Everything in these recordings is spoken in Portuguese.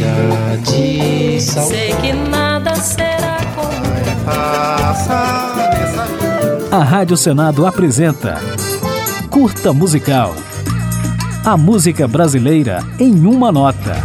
chega de saudade. Sei que nada será como A Rádio Senado apresenta Curta Musical. A música brasileira em uma nota.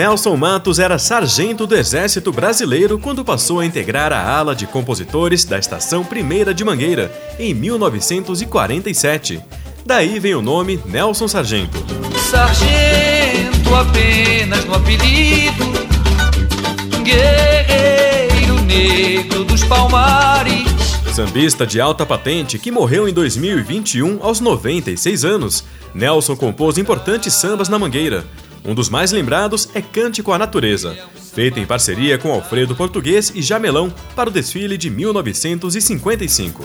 Nelson Matos era sargento do Exército Brasileiro quando passou a integrar a ala de compositores da Estação Primeira de Mangueira, em 1947. Daí vem o nome Nelson Sargento. Sargento apenas no apelido, guerreiro negro dos palmares. Sambista de alta patente que morreu em 2021 aos 96 anos, Nelson compôs importantes sambas na Mangueira. Um dos mais lembrados é Cântico à Natureza, feito em parceria com Alfredo Português e Jamelão para o desfile de 1955.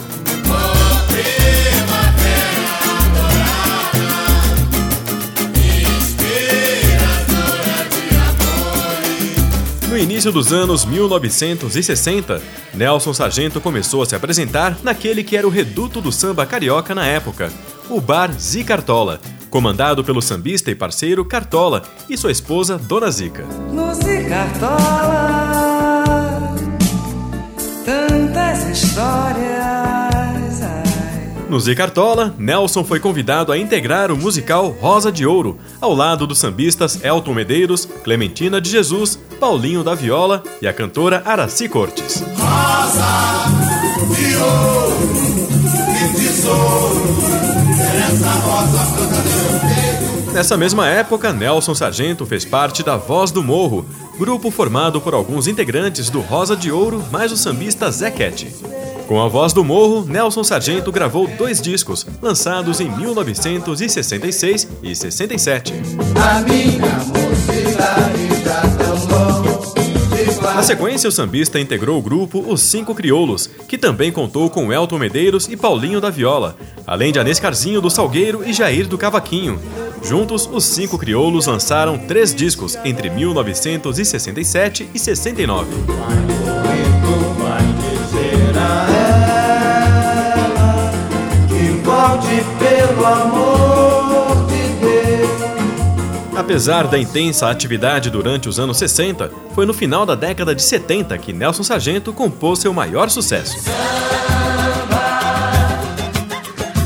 No início dos anos 1960, Nelson Sargento começou a se apresentar naquele que era o reduto do samba carioca na época, o Bar Zicartola, comandado pelo sambista e parceiro Cartola e sua esposa Dona Zica. Lucy Cartola, tantas histórias. ai. No Zicartola, Nelson foi convidado a integrar o musical Rosa de Ouro, ao lado dos sambistas Elton Medeiros, Clementina de Jesus, Paulinho da Viola e a cantora Araci Cortes. Nessa mesma época, Nelson Sargento fez parte da Voz do Morro, grupo formado por alguns integrantes do Rosa de Ouro mais o sambista Zé Cat. Com a Voz do Morro, Nelson Sargento gravou dois discos, lançados em 1966 e 67. Na sequência, o sambista integrou o grupo Os Cinco Crioulos, que também contou com Elton Medeiros e Paulinho da Viola, além de Anescarzinho do Salgueiro e Jair do Cavaquinho. Juntos, os cinco crioulos lançaram três discos entre 1967 e 69. Que volte pelo amor. Apesar da intensa atividade durante os anos 60, foi no final da década de 70 que Nelson Sargento compôs seu maior sucesso.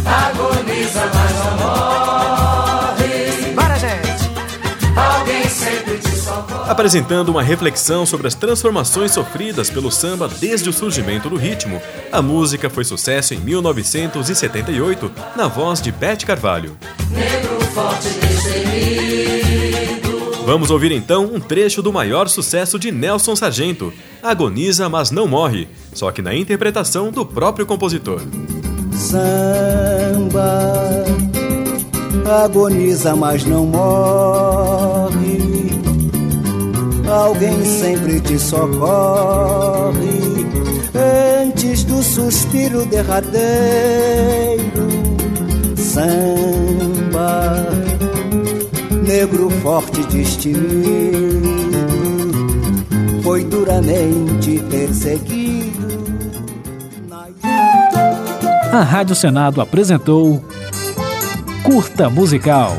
Agoniza, mas não morre. Para, gente. Alguém sempre te socorre. Apresentando uma reflexão sobre as transformações sofridas pelo samba desde o surgimento do ritmo, a música foi sucesso em 1978 na voz de Beth Carvalho. Negro forte. Vamos ouvir então um trecho do maior sucesso de Nelson Sargento, Agoniza Mas Não Morre, só que na interpretação do próprio compositor. Samba agoniza, mas não morre. Alguém sempre te socorre antes do suspiro derradeiro. Negro forte destemido, foi duramente perseguido. A Rádio Senado apresentou Curta Musical.